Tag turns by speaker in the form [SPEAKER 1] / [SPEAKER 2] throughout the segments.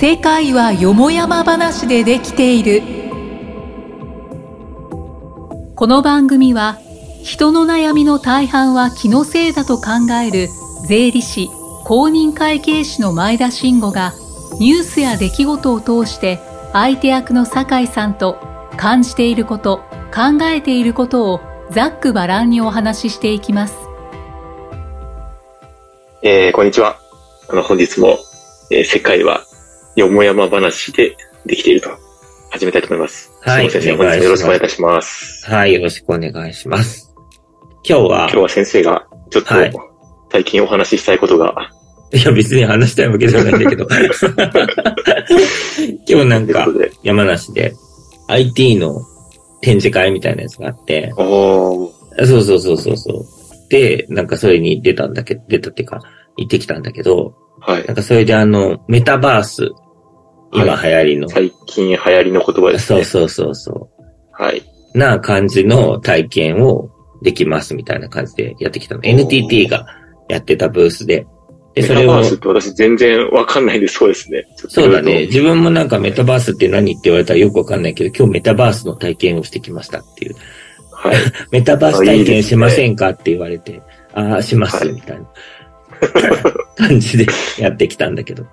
[SPEAKER 1] 世界はよもやま話でできているこの番組は人の悩みの大半は気のせいだと考える税理士公認会計士の前田慎吾がニュースや出来事を通して相手役の酒井さんと感じていること考えていることをざっくばらんにお話ししていきます。
[SPEAKER 2] えー、こんにちは。あの、本日も、えー、世界はよもやま話でできていると始めたいと思います。はい。先生、本日もよろしくお願いいたします。
[SPEAKER 3] はい、よろしくお願いします。今日は、
[SPEAKER 2] 今日は先生がちょっと、最近お話ししたいことが、は
[SPEAKER 3] い、いや、別に話したいわけじゃないんだけど。今日なんか、山梨で IT の展示会みたいなやつがあって、そうそうそうそうそう。で、なんかそれに出たんだけど、出たっていうか、行ってきたんだけど、はい。なんかそれであの、メタバース、今流行りの、
[SPEAKER 2] はい、最近流行りの言葉です
[SPEAKER 3] ね。そうそうそうそう。
[SPEAKER 2] はい。
[SPEAKER 3] な感じの体験をできますみたいな感じでやってきたの。NTT がやってたブースで。
[SPEAKER 2] で、それを。メタバースって私全然わかんないんでそうですね。
[SPEAKER 3] そうだね。自分もなんかメタバースって何って言われたらよくわかんないけど、今日メタバースの体験をしてきましたっていう。はい。メタバース体験しませんか？って言われて、ああ、します、みたいな感じでやってきたんだけど。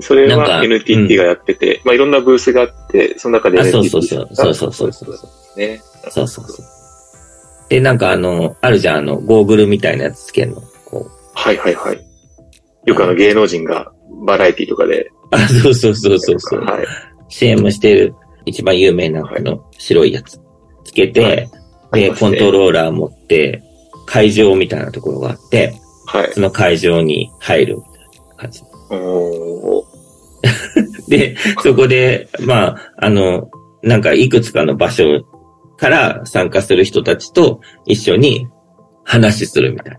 [SPEAKER 2] それは NTT がやってて、まあいろんなブースがあって、その中で
[SPEAKER 3] NTT が。そうそうそう。そうそうそう。ね。そうそうそう。で、なんかあの、あるじゃん、あの、ゴーグルみたいなやつつけるの？こ
[SPEAKER 2] う。はいはいはい。よくあの芸能人がバラエティとかで。
[SPEAKER 3] あ、そうそうそうそうそう。はい。CM してる一番有名なこの白いやつつけて、はい、で、コントローラー持って、会場みたいなところがあって、はい。その会場に入るみたいな感じ。おで、そこで、まあ、あの、なんかいくつかの場所から参加する人たちと一緒に話するみたいな。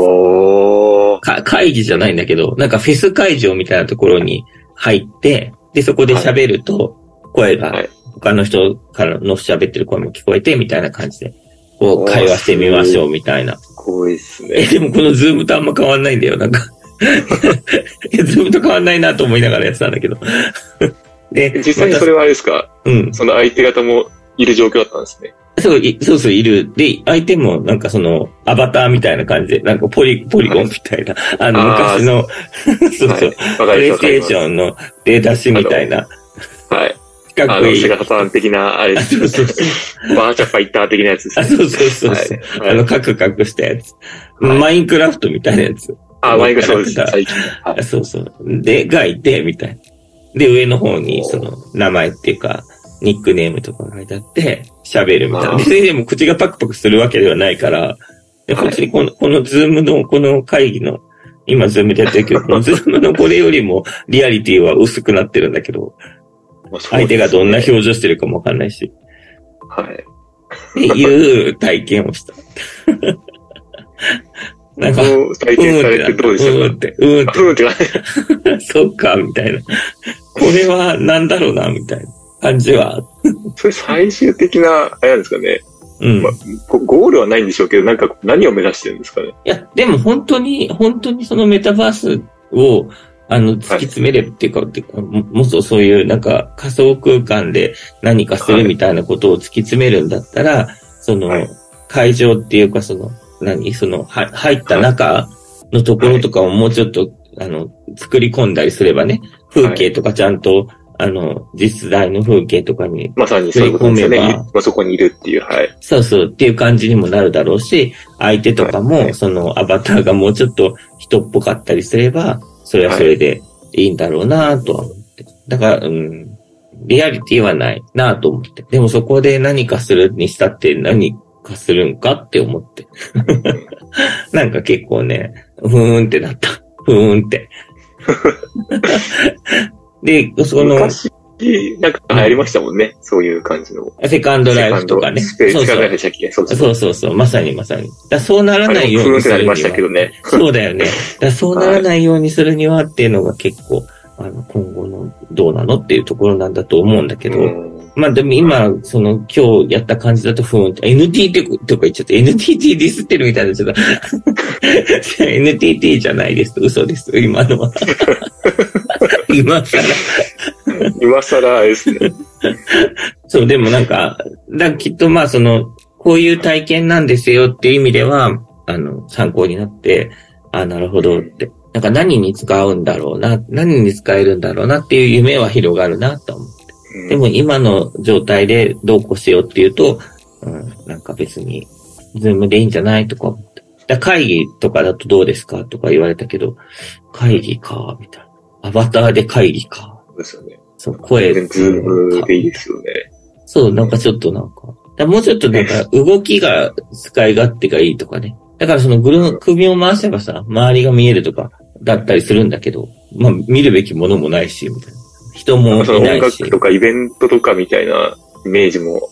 [SPEAKER 3] お会議じゃないんだけど、なんかフェス会場みたいなところに入って、で、そこで喋ると、声が、他の人からの喋ってる声も聞こえて、みたいな感じで、こう、会話してみましょう、みたいな。
[SPEAKER 2] すごいっすね。
[SPEAKER 3] え、でもこのズームとあんま変わんないんだよ、なんかズームと変わんないなと思いながらやってたんだけど
[SPEAKER 2] で、実際にそれはあれですか？うん。その相手方もいる状況だったんですね。
[SPEAKER 3] そう、そうそう、いる。で、相手もなんかその、アバターみたいな感じで、なんかポリ、ポリゴンみたいな、あの、昔の、そうそう、プレイステーションのデータ紙みたいな。
[SPEAKER 2] はい。四角い。セガサタン的な、あれそうそうそう。バーチャファイター的なやつです
[SPEAKER 3] ね。そうそうそうそう、はい。あの、カクカクしたやつ。マインクラフトみたいなやつ。
[SPEAKER 2] あ、マインクラフト最近。
[SPEAKER 3] そうそう。で、がいて、みたいな。で、上の方に、その、名前っていうか、ニックネームとか書いてあって、喋るみたいな。別にでも口がパクパクするわけではないから、で、本当にこの、このズームの、この会議の、今ズームでやってるけど、このズームのこれよりもリアリティは薄くなってるんだけど、相手がどんな表情してるかもわかんないし。
[SPEAKER 2] はい。っ
[SPEAKER 3] ていう体験をした。
[SPEAKER 2] なんか、体験されてどうでしたか？うんって、
[SPEAKER 3] うんって。うんって。そっか、みたいな。これはなんだろうな、みたいな。感じは。
[SPEAKER 2] それ最終的な、あれなんですかね。うん。まあ、ゴールはないんでしょうけど、なんか何を目指してるんですかね？
[SPEAKER 3] いや、でも本当に、本当にそのメタバースを、あの、突き詰めればっていうか、はい、もっとそういうなんか仮想空間で何かするみたいなことを突き詰めるんだったら、はい、その、会場っていうかその、何その、は、入った中のところとかをもうちょっと、あの、作り込んだりすればね、風景とかちゃんとあの、実在の風景とかに。
[SPEAKER 2] まさにそういうことですね。まあ、そこにいるっていう、はい。
[SPEAKER 3] そうそうっていう感じにもなるだろうし、相手とかも、そのアバターがもうちょっと人っぽかったりすれば、それはそれでいいんだろうなとは思って。だから、うん、リアリティはないなと思って。でもそこで何かするにしたって何かするんかって思って。なんか結構ね、ふーんってなった。ふーんって。で、その、
[SPEAKER 2] 昔、なんか流行りましたもんね。そういう感じの。
[SPEAKER 3] セカンドライフとかね。
[SPEAKER 2] セカンドライフでしたっけ
[SPEAKER 3] そうそうそうそう。まさにまさに。だそうならないようにするには。
[SPEAKER 2] したけどね。
[SPEAKER 3] そうだよね。だそうならないようにするにはっていうのが結構、あの、今後のどうなのっていうところなんだと思うんだけど、まあでも今、その今日やった感じだとふーん NTT とか言っちゃって、NTT ディスってるみたいなちょっと NTT じゃないです。嘘です。今のは 今更。
[SPEAKER 2] 今更ですね。
[SPEAKER 3] そう、でもなんか、だきっとまあその、こういう体験なんですよっていう意味では、あの、参考になって、あ、なるほどって。なんか何に使うんだろうな、何に使えるんだろうなっていう夢は広がるなと思って。でも今の状態でどうこうしようっていうと、うん、なんか別に、ズームでいいんじゃないとか思って。だ会議とかだとどうですかとか言われたけど、会議か、みたいな。アバターで会議か。
[SPEAKER 2] そうですよね。
[SPEAKER 3] そう、声。
[SPEAKER 2] ズームでいいですよね。
[SPEAKER 3] そう、なんかちょっとなんか、もうちょっとなんか 動きが使い勝手がいいとかね。だからそのぐる、首を回せばさ、周りが見えるとか、だったりするんだけど、まあ見るべきものもないし、みたいな。人もいないし。音
[SPEAKER 2] 楽とかイベントとかみたいなイメージも、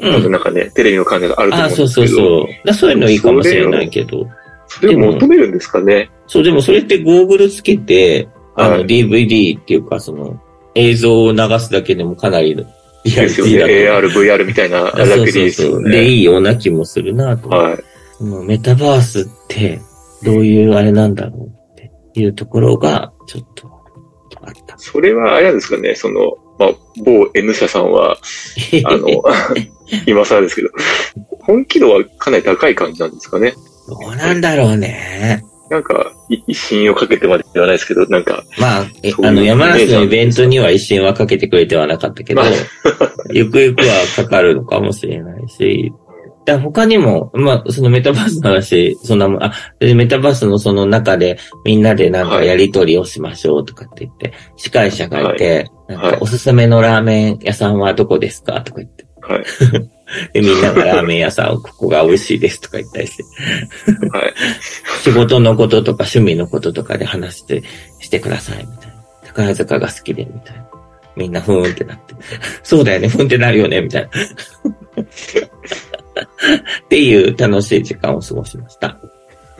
[SPEAKER 2] うん、なんかね、テレビの感じがあると思うんですけど。あ、そうそうそう。
[SPEAKER 3] だそういうのいいかもしれないけど。
[SPEAKER 2] それを求めるんですかね。
[SPEAKER 3] そう、でもそれってゴーグルつけて、あの、DVD っていうか、その、映像を流すだけでもかなりリア
[SPEAKER 2] リティだと。AR、VR みたたいな楽
[SPEAKER 3] でいいですよね。で、いいような気もするなと。はい。そのメタバースって、どういうあれなんだろうっていうところが、ちょっと、あった。
[SPEAKER 2] それはあれなんですかね、その、まあ、某 N 社さんは、あの、今更ですけど、本気度はかなり高い感じなんですかね。
[SPEAKER 3] どうなんだろうね。
[SPEAKER 2] なんか、一心をかけてまでではないですけど、なんか。
[SPEAKER 3] まあ、あの、山梨のイベントには一心はかけてくれてはなかったけど、まあ、ゆくゆくはかかるのかもしれないし、だ他にも、まあ、そのメタバースの話、そんなもん、あ、メタバースのその中でみんなでなんかやりとりをしましょうとかって言って、司会者がいて、なんかおすすめのラーメン屋さんはどこですか？とか言って。はい。で、みんながラーメン屋さん、ここが美味しいですとか言ったりして。はい。仕事のこととか趣味のこととかで話して、してください、みたいな。宝塚が好きで、みたいな。みんなふーんってなって。そうだよね、ふーんってなるよね、みたいな。っていう楽しい時間を過ごしました。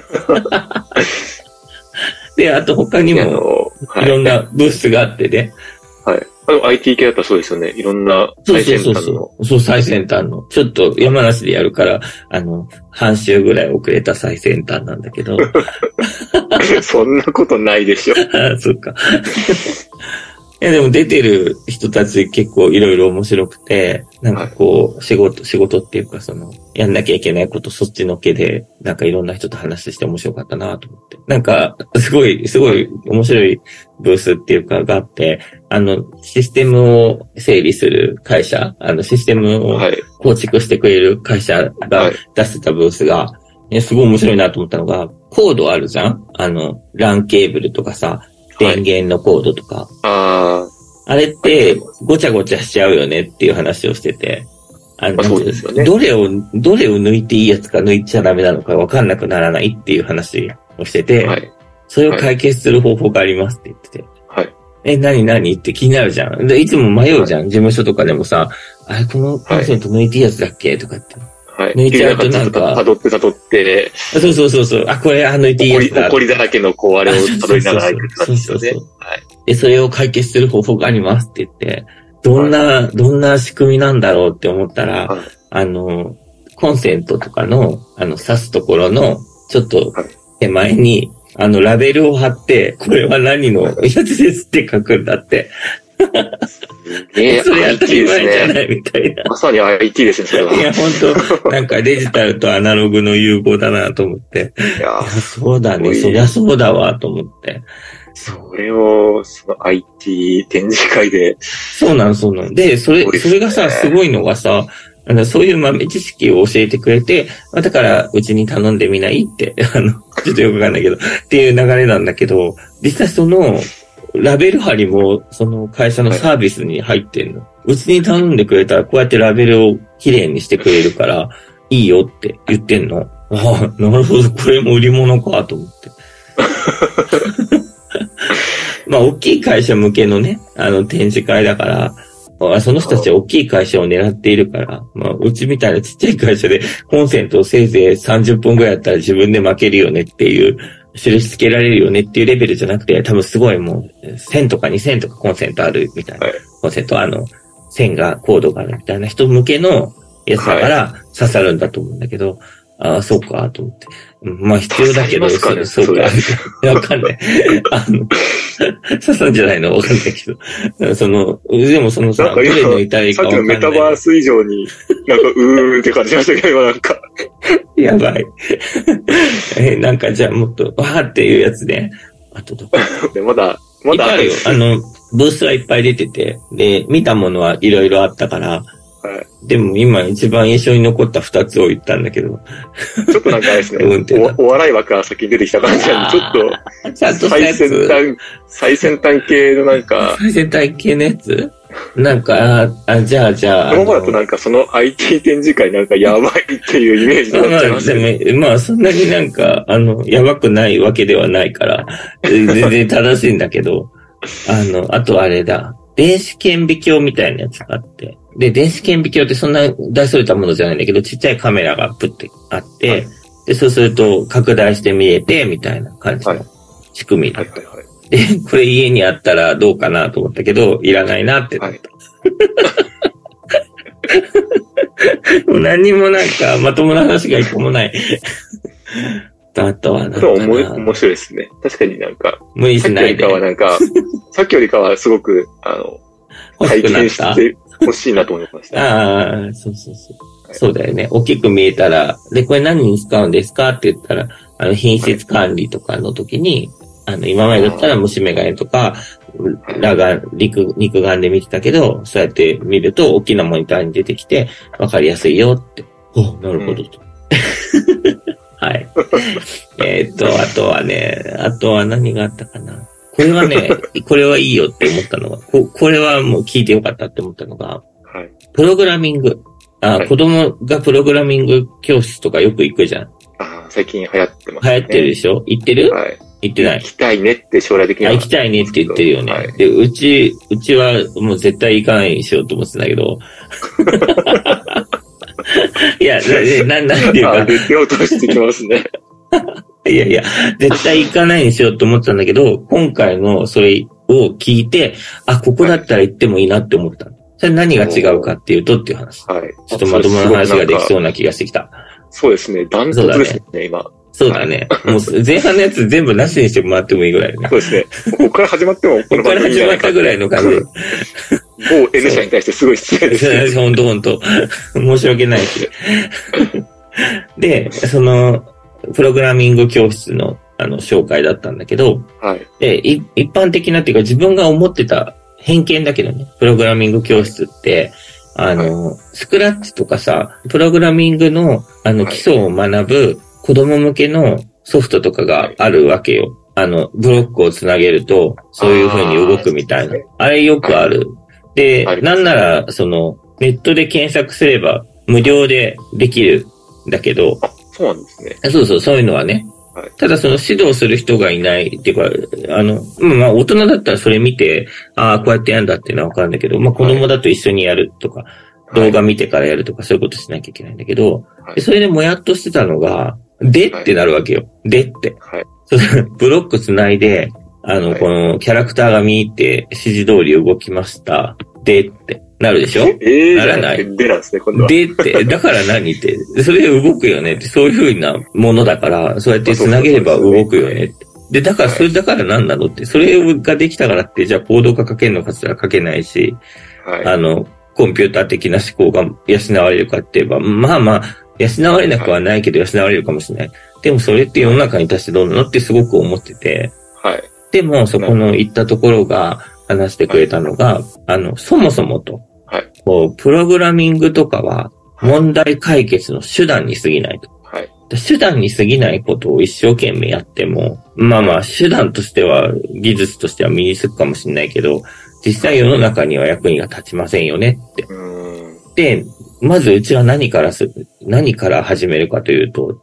[SPEAKER 3] で、あと他にも、いろんなブースがあってね。
[SPEAKER 2] はい。あの、IT 系だったらそうですよね。いろんな最先端の。そうそう
[SPEAKER 3] そう。そう、最先端の。ちょっと山梨でやるから、あの、半週ぐらい遅れた最先端なんだけど。
[SPEAKER 2] そんなことないでしょ。
[SPEAKER 3] あそっか。いや、でも出てる人たち結構いろいろ面白くて、なんかこう、仕事、仕事っていうかその、やんなきゃいけないことそっちのけで、なんかいろんな人と話して面白かったなと思って。なんか、すごい、すごい面白いブースっていうかがあって、あの、システムを整理する会社、あの、システムを構築してくれる会社が出してたブースが、ね、すごい面白いなと思ったのが、コードあるじゃん？あの、LAN ケーブルとかさ、電源のコードとか。ああ。あれって、ごちゃごちゃしちゃうよねっていう話をしてて。
[SPEAKER 2] あの、そうですよね。
[SPEAKER 3] どれを、どれを抜いていいやつか抜いちゃダメなのかわかんなくならないっていう話をしてて、はい、それを解決する方法がありますって言ってて。はい。え、何何って気になるじゃん。で、いつも迷うじゃん。はい、事務所とかでもさ、あれ、このコンセント抜いていいやつだっけとかって。
[SPEAKER 2] はい。抜いちゃうとなんか。辿って辿って。
[SPEAKER 3] そうそうそうそう。あ、これ、あ、抜いていいやつ
[SPEAKER 2] だ。怒りだらけの、こう、あれを辿りながら行くって感じですよね。はい。
[SPEAKER 3] で、それを解決する方法がありますって言って、どんな、はい、どんな仕組みなんだろうって思ったら、はい、あの、コンセントとかの、あの、挿すところの、ちょっと手前に、あの、ラベルを貼って、これは何のやつですって書くんだって。えー、それ当たり前じゃないみたいな。
[SPEAKER 2] まさに IT ですね、それは。
[SPEAKER 3] いや、本当 なんかデジタルとアナログの融合だなと思って。いやそうだね。そりゃそうだわ、と思って。
[SPEAKER 2] それを、その IT 展示会で。
[SPEAKER 3] そうなん、そうなん。で、それ、それがさ、すごいのがさ、あの、そういう豆知識を教えてくれて、まあ、だから、うちに頼んでみないって、あの、ちょっとよくわかんないけど、っていう流れなんだけど、実際その、ラベル貼りも、その会社のサービスに入ってんの。うちに頼んでくれたら、こうやってラベルをきれいにしてくれるから、いいよって言ってんの。ああ、なるほど、これも売り物か、と思って。まあ、大きい会社向けのね、あの、展示会だから、その人たちは大きい会社を狙っているから、まあ、うちみたいなちっちゃい会社でコンセントをせいぜい30分ぐらいやったら自分で負けるよねっていう印付けられるよねっていうレベルじゃなくて、多分すごいもう、1000とか2000とかコンセントあるみたいな。はい、コンセントあの、線が、コードがあるみたいな人向けのやつだから刺さるんだと思うんだけど、ああ、そうか、と思って。まあ必要だけど、
[SPEAKER 2] かね、
[SPEAKER 3] そうか。わかんない。あの、刺さんじゃないの？わかんないけど。その、でもそのさ、
[SPEAKER 2] なんか今、さっきのメタバース以上に、なんか、うーんって感じましたけど、なんか。
[SPEAKER 3] やばい。え、なんかじゃあもっと、わーっていうやつで、あとどこ
[SPEAKER 2] まだ、まだ
[SPEAKER 3] あるよ。あの、ブースはいっぱい出てて、で、見たものはいろいろあったから、はい。でも今一番印象に残った二つを言ったんだけど。
[SPEAKER 2] ちょっとなんかあれですね。おお笑い枠が先に出てきた感じなんで、ちょっと、
[SPEAKER 3] ちゃんと
[SPEAKER 2] 最先端、最先端系のなんか。
[SPEAKER 3] 最先端系のやつ？なんか、あ、あじゃあじゃあ。
[SPEAKER 2] 今まだとなんかその IT 展示会なんかやばいっていうイメージになっちゃいます
[SPEAKER 3] ね。まあ、まあそんなになんか、あの、やばくないわけではないから、全然正しいんだけど、あの、あとあれだ。電子顕微鏡みたいなやつがあって、で、電子顕微鏡ってそんな大それたものじゃないんだけど、ちっちゃいカメラがプってあって、はい、で、そうすると拡大して見えて、みたいな感じ。の仕組みだった。はいはいはい、で、これ家にあったらどうかなと思ったけど、いらないなってなった。もう何にもなんかまともな話が一個もない。あとはなんか
[SPEAKER 2] 面白いですね。確かになんか、
[SPEAKER 3] 無理しない
[SPEAKER 2] で。さっきよりかはなんか、さっきよりかはすごく、あの、体験して欲しいなと思いました。
[SPEAKER 3] ああ、そうそうそう。はい、そうだよね。大きく見えたら、で、これ何に使うんですかって言ったら、あの、品質管理とかの時に、あの、今までだったら虫眼鏡とか、裸眼、肉、肉眼で見てたけど、そうやって見ると大きなモニターに出てきて、わかりやすいよって。おなるほどと。はい。えっと、あとはね、あとは何があったかな。これはね、これはいいよって思ったのが、ここれはもう聞いてよかったって思ったのが、はい、プログラミング。あ、はい、子供がプログラミング教室とかよく行くじゃん。
[SPEAKER 2] あ最近流行ってます、
[SPEAKER 3] ね。流行ってるでしょ？行ってる？はい。行ってない？
[SPEAKER 2] 行きたいねって将来的には。
[SPEAKER 3] 行きたいねって言ってるよね。はい、で、うち、うちはもう絶対行かないにしようと思ってたんだけど。いや、な、なんていうか。
[SPEAKER 2] 出ようとしてきますね。
[SPEAKER 3] いやいや、絶対行かないにしようと思ってたんだけど、今回のそれを聞いて、あ、ここだったら行ってもいいなって思った。それ何が違うかっていうとっていう話。はい。ちょっとまともな話ができそうな気がしてきた。
[SPEAKER 2] そうですね。断トツですね、ね今。
[SPEAKER 3] そうだね。もう前半のやつ全部なしにしてもらってもいいぐらい
[SPEAKER 2] ね。そうですね。ここから始まっても、
[SPEAKER 3] ここから始まったぐらいの感じ。
[SPEAKER 2] 某 N 社に対してすごい失礼です。
[SPEAKER 3] 本当本当申し訳ないし。で、その、プログラミング教室のあの紹介だったんだけど、はい。で、一般的なっていうか自分が思ってた偏見だけどね、プログラミング教室って、あの、はい、スクラッチとかさ、プログラミングのあの基礎を学ぶ子供向けのソフトとかがあるわけよ。あの、ブロックをつなげると、そういう風に動くみたいな。あれよくある。で、なんなら、その、ネットで検索すれば無料でできるんだけど、
[SPEAKER 2] そうなんですね。
[SPEAKER 3] そうそう、そういうのはね。はい、ただその指導する人がいないっていうか、あの、まあ大人だったらそれ見て、ああ、こうやってやるんだっていうのはわかるんだけど、まあ子供だと一緒にやるとか、はい、動画見てからやるとかそういうことしなきゃいけないんだけど、はい、それでもやっとしてたのが、でってなるわけよ。でって。はい、ブロック繋いで、あの、このキャラクターが見入って指示通り動きました。でって。なるでしょ？
[SPEAKER 2] え
[SPEAKER 3] えー、ならない。
[SPEAKER 2] でなんですね、今度は。
[SPEAKER 3] でって、だから何って、それで動くよねって、そういうふうなものだから、そうやって繋げれば動くよねって。で、だから、それだから何なのって、それができたからって、じゃあコード化書けるのかつったら書けないし、はい、あの、コンピューター的な思考が養われるかって言えば、まあまあ、養われなくはないけど養われるかもしれない。でもそれって世の中に対してどうなのってすごく思ってて、はい。でも、そこの行ったところが話してくれたのが、はい、あの、そもそもと、はい。こう、プログラミングとかは、問題解決の手段に過ぎないと。はい。手段に過ぎないことを一生懸命やっても、まあまあ、手段としては、技術としては身につくかもしれないけど、実際世の中には役には立ちませんよねって。で、まずうちは何からす、何から始めるかというと、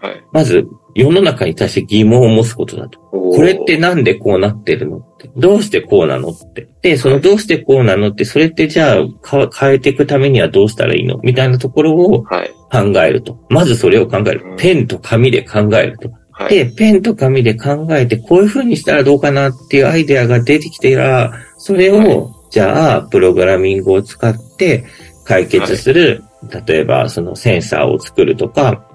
[SPEAKER 3] はい、まず世の中に対して疑問を持つことだと。これってなんでこうなってるのって。どうしてこうなのって。で、そのどうしてこうなのって、それってじゃあ変えていくためにはどうしたらいいの？みたいなところを考えると。はい、まずそれを考える。ペンと紙で考えると。はい、で、ペンと紙で考えて、こういう風にしたらどうかなっていうアイデアが出てきてら、それを、じゃあ、プログラミングを使って解決する、例えばそのセンサーを作るとか、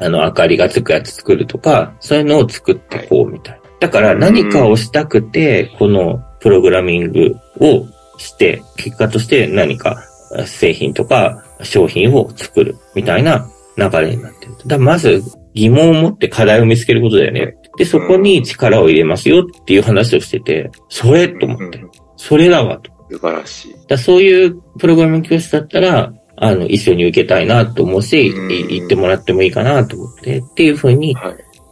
[SPEAKER 3] あの、明かりがつくやつ作るとか、そういうのを作ってこうみたいな。だから何かをしたくて、このプログラミングをして、結果として何か製品とか商品を作るみたいな流れになってる。だまず疑問を持って課題を見つけることだよね。で、そこに力を入れますよっていう話をしてて、それと思って。それだわと。
[SPEAKER 2] 素晴らしい。
[SPEAKER 3] だそういうプログラミング教室だったら、あの、一緒に受けたいなと思うし、行ってもらってもいいかなと思って、っていうふうに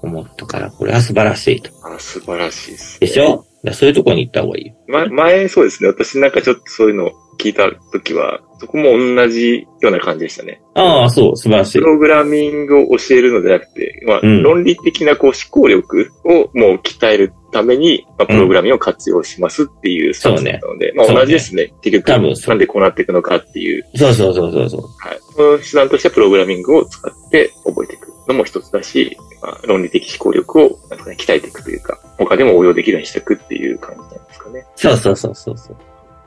[SPEAKER 3] 思ったから、これは素晴らしいと。
[SPEAKER 2] あ、素晴らしいです、
[SPEAKER 3] ね、でしょ？そういうとこに行った方がいい。
[SPEAKER 2] ま、前、そうですね。私なんかちょっとそういうの聞いたときは、そこも同じような感じでしたね。
[SPEAKER 3] ああ、そう、素晴らしい。
[SPEAKER 2] プログラミングを教えるのではなくて、まあ、うん、論理的なこう思考力をもう鍛えるために、まあ、プログラミングを活用しますっていうスタンスなので、うん、まあ同じですね。結局、なんでこうなっていくのかっていう。
[SPEAKER 3] そうそうそうそうそう。
[SPEAKER 2] はい。その手段としてはプログラミングを使って覚えていくのも一つだし、まあ、論理的思考力をなんか、ね、鍛えていくというか、他でも応用できるようにしていくっていう感じなんですかね。
[SPEAKER 3] そうそうそうそうそう。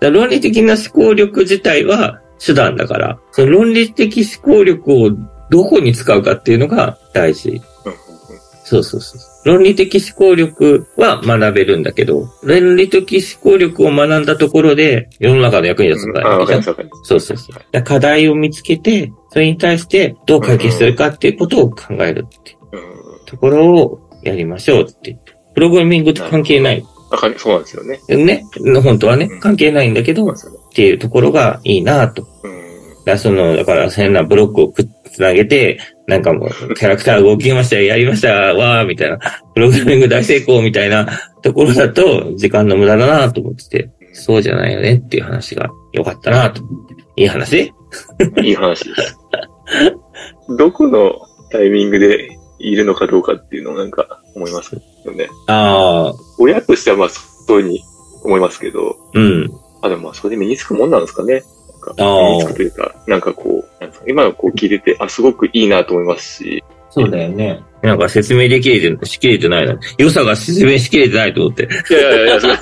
[SPEAKER 3] 論理的な思考力自体は手段だから、その論理的思考力をどこに使うかっていうのが大事。そうそうそう。論理的思考力は学べるんだけど、論理的思考力を学んだところで世の中の役に立つから、
[SPEAKER 2] うん、
[SPEAKER 3] そうそうそう。課題を見つけて、それに対してどう解決するかっていうことを考えるってところをやりましょうって言って。プログラミングと関係ない。
[SPEAKER 2] そうなんですよね。
[SPEAKER 3] ね。本当はね、関係ないんだけど、っていうところがいいなと。だその、だから変なブロックをくっつなげて、なんかもう、キャラクター動きました、やりました、わー、みたいな、プログラミング大成功みたいなところだと、時間の無駄だなと思ってて、そうじゃないよねっていう話が良かったなと思って。いい話？
[SPEAKER 2] いい話です。どこのタイミングでいるのかどうかっていうのをなんか思いますよね。
[SPEAKER 3] ああ。
[SPEAKER 2] 親としてはまあそういうふうに思いますけど。
[SPEAKER 3] うん。
[SPEAKER 2] あ、でもまあそれで身につくもんなんですかね。なんか身につくというか、なんかこう、なんですか今のこう聞いてて、あ、すごくいいなと思いますし。
[SPEAKER 3] そうだよね。なんか説明できれて、しきれてないな。良さが説明しきれてないと思って。
[SPEAKER 2] いやいやいや、それ、い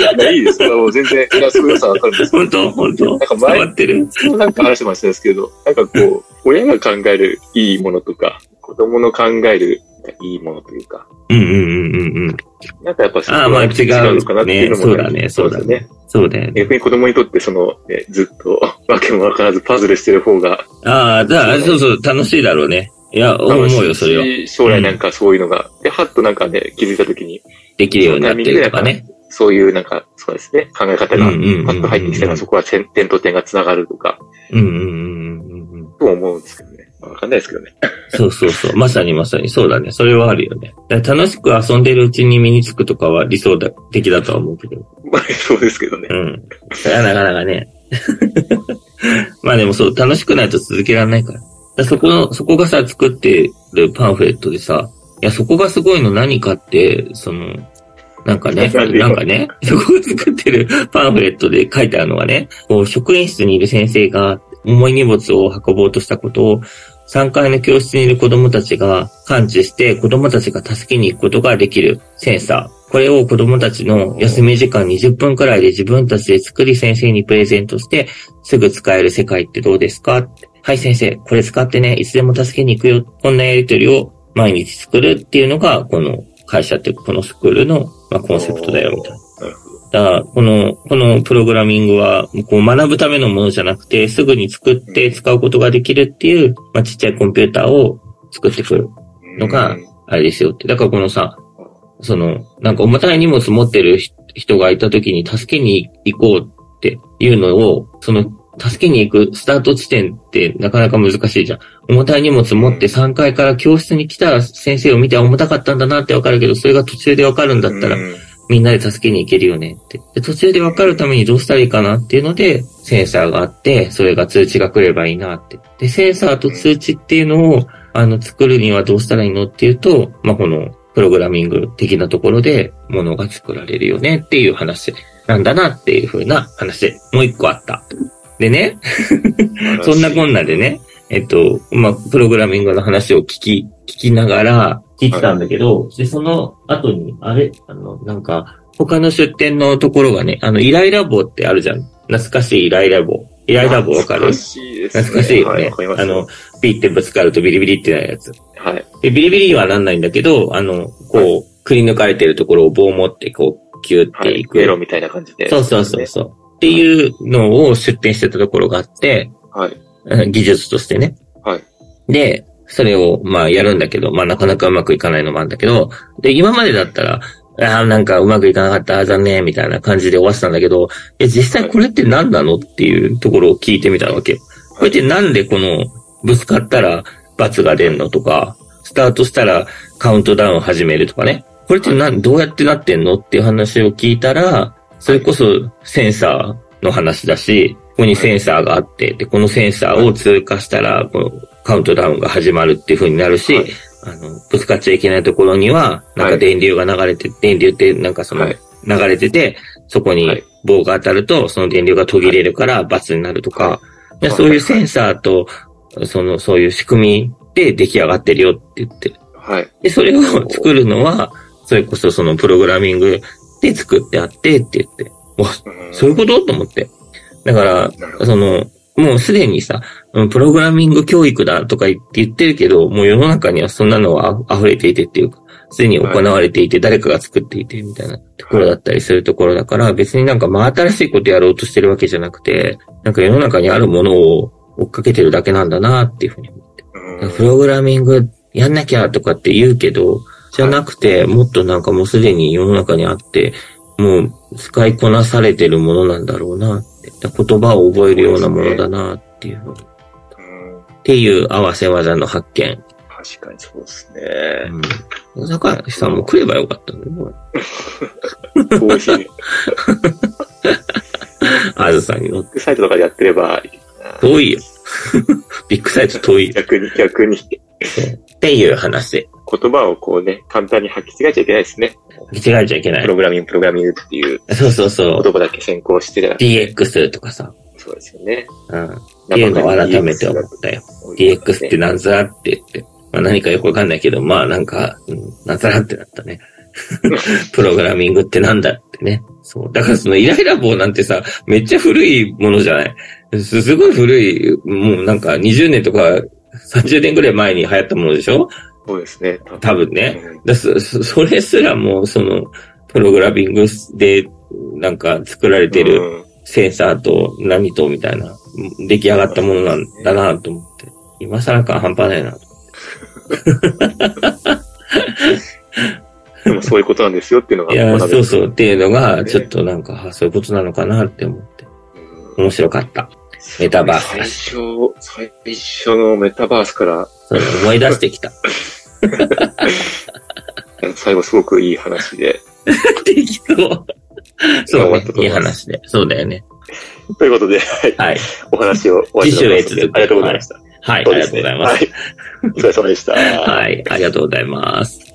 [SPEAKER 2] やいやいいです。もう全然、いや、そう良さわかるんです
[SPEAKER 3] 本当本当なんか
[SPEAKER 2] 前、なんか話してましたですけど、なんかこう、親が考えるいいものとか、子供の考えるいいものというか。
[SPEAKER 3] うんうんうんうんうん。
[SPEAKER 2] なんかやっぱそ
[SPEAKER 3] ああ、まあ違うのかなっていうのも、ね、そうだね、そうだね。そうだね。
[SPEAKER 2] 逆に子供にとってその、ね、ずっと わけもわからずパズルしてる方が。
[SPEAKER 3] ああ、だそうそう、楽しいだろうね。いや、思うよ、それは。
[SPEAKER 2] 将来なんかそういうのが、うん、で、はっとなんかね、気づいたときに。
[SPEAKER 3] できるようになってるとかね。
[SPEAKER 2] そういうなんか、そうですね、考え方がパッと入ってきたら、そこは点と点が繋がるとか。
[SPEAKER 3] うんうんうんうん。
[SPEAKER 2] と思うんですけどね。わかんないですけどね。
[SPEAKER 3] そうそうそう。まさにまさにそうだね。それはあるよね。楽しく遊んでるうちに身につくとかは理想的だとは思うけど。
[SPEAKER 2] まあ、そうですけどね。
[SPEAKER 3] うん。それはなかなかね。まあでもそう、楽しくないと続けられないから。からそこの、そこがさ、作ってるパンフレットでさ、いや、そこがすごいの何かって、その、なんかね、なんかね、そこが作ってるパンフレットで書いてあるのがね、こう、職員室にいる先生が重い荷物を運ぼうとしたことを3階の教室にいる子供たちが感知して子供たちが助けに行くことができるセンサー。これを子供たちの休み時間20分くらいで自分たちで作り先生にプレゼントしてすぐ使える世界ってどうですか？はい先生、これ使ってね、いつでも助けに行くよ。こんなやりとりを毎日作るっていうのがこの会社っていうこのスクールの、コンセプトだよみたいな。この、このプログラミングは、こう学ぶためのものじゃなくて、すぐに作って使うことができるっていう、まあ、ちっちゃいコンピューターを作ってくるのが、あれですよって。だからこのさ、その、なんか重たい荷物持ってる人がいた時に助けに行こうっていうのを、その、助けに行くスタート地点ってなかなか難しいじゃん。重たい荷物持って3階から教室に来た先生を見て重たかったんだなってわかるけど、それが途中でわかるんだったら、みんなで助けに行けるよねって。で途中で分かるためにどうしたらいいかなっていうので、センサーがあって、それが通知が来ればいいなって。で、センサーと通知っていうのを、あの、作るにはどうしたらいいのっていうと、まあ、この、プログラミング的なところで、ものが作られるよねっていう話なんだなっていう風な話もう一個あった。でね、そんなこんなでね、えっと、まあ、プログラミングの話を聞き、聞きながら、聞いてたんだけど、はい、で、その後に、あれ、あの、なんか、他の出店のところがね、あの、イライラボってあるじゃん。懐かしいイライラボ。イライラ棒わかる？
[SPEAKER 2] 懐かしいですね。
[SPEAKER 3] 懐かしいよね。はい、あの、ピってぶつかるとビリビリってなるやつ。
[SPEAKER 2] はい。
[SPEAKER 3] で、ビリビリはなんないんだけど、あの、こう、はい、くり抜かれてるところを棒を持って、こう、キューっていく。
[SPEAKER 2] はい、みたいな感じで、
[SPEAKER 3] そうそうそうそう。っていうのを出展してたところがあって、
[SPEAKER 2] はい。
[SPEAKER 3] 技術としてね。
[SPEAKER 2] はい。
[SPEAKER 3] で、それを、まあ、やるんだけど、まあ、なかなかうまくいかないのもあるんだけど、で、今までだったら、ああ、なんかうまくいかなかった、残念、みたいな感じで終わってたんだけど、え、実際これって何なのっていうところを聞いてみたわけ。これってなんでこの、ぶつかったら罰が出んのとか、スタートしたらカウントダウン始めるとかね。これってな、どうやってなってんのっていう話を聞いたら、それこそセンサーの話だし、ここにセンサーがあって、で、このセンサーを通過したら、このカウントダウンが始まるっていう風になるし、あの、ぶつかっちゃいけないところには、なんか電流が流れて、はい、電流ってなんかその、流れてて、そこに棒が当たると、その電流が途切れるから罰になるとか、はい、そういうセンサーと、その、そういう仕組みで出来上がってるよって言って。
[SPEAKER 2] はい。
[SPEAKER 3] で、それを作るのは、それこそそのプログラミングで作ってあってって言って、わ、そういうこと？と思って。だから、その、もうすでにさ、プログラミング教育だとか言ってるけど、もう世の中にはそんなのは溢れていてっていうか、すでに行われていて、誰かが作っていてみたいなところだったりするところだから、別になんか真新しいことやろうとしてるわけじゃなくて、なんか世の中にあるものを追っかけてるだけなんだなっていうふうに思って。プログラミングやんなきゃとかって言うけど、じゃなくて、もっとなんかもうすでに世の中にあって、もう使いこなされてるものなんだろうなって。言葉を覚えるようなものだなっていうのっていう合わせ技の発見。
[SPEAKER 2] 確かにそうですね。
[SPEAKER 3] うん。坂井さんも来ればよかったんだよ、
[SPEAKER 2] 美味しい。
[SPEAKER 3] あずさんに乗
[SPEAKER 2] って。サイトとかでやってれば
[SPEAKER 3] 遠いよ。ビッグサイト遠い。
[SPEAKER 2] 逆に、逆に。
[SPEAKER 3] っていう話で。
[SPEAKER 2] 言葉をこうね、簡単に履き違えちゃいけないですね。
[SPEAKER 3] 履き違えちゃいけない。
[SPEAKER 2] プログラミング、プログラミングっていう。
[SPEAKER 3] そうそうそう。
[SPEAKER 2] 言葉だけ先行してた
[SPEAKER 3] DX とかさ。
[SPEAKER 2] そうですよね。
[SPEAKER 3] うん。っていうのを改めて思ったよ。DX ってなんざらって言って。まあ何かよくわかんないけど、まあなんか、うん、なんざらってなったね。プログラミングってなんだってね。そう。だからそのイライラ棒なんてさ、めっちゃ古いものじゃないすごい古い、もうなんか20年とか30年ぐらい前に流行ったものでしょ
[SPEAKER 2] そうですね。
[SPEAKER 3] 多分ね。だそそれすらも、その、プログラミングで、なんか作られてるセンサーと何とみたいな、出来上がったものなんだなと思って。今更感半端ないなと
[SPEAKER 2] でもそういうことなんですよっていうのが。
[SPEAKER 3] いや、そうそうっていうのが、ちょっとなんか、そういうことなのかなって思って。面白かった。メタバース。
[SPEAKER 2] 最初、最初のメタバースから。
[SPEAKER 3] 思い出してきた。
[SPEAKER 2] 最後すごくいい話で。
[SPEAKER 3] できそう。そうね。いい話で。そうだよね。
[SPEAKER 2] ということで、はい。お話を終わり
[SPEAKER 3] ます。
[SPEAKER 2] ありがとうございました。
[SPEAKER 3] はい、ありがとうございます。はい。
[SPEAKER 2] お疲れ様でした。
[SPEAKER 3] はい、ありがとうございます。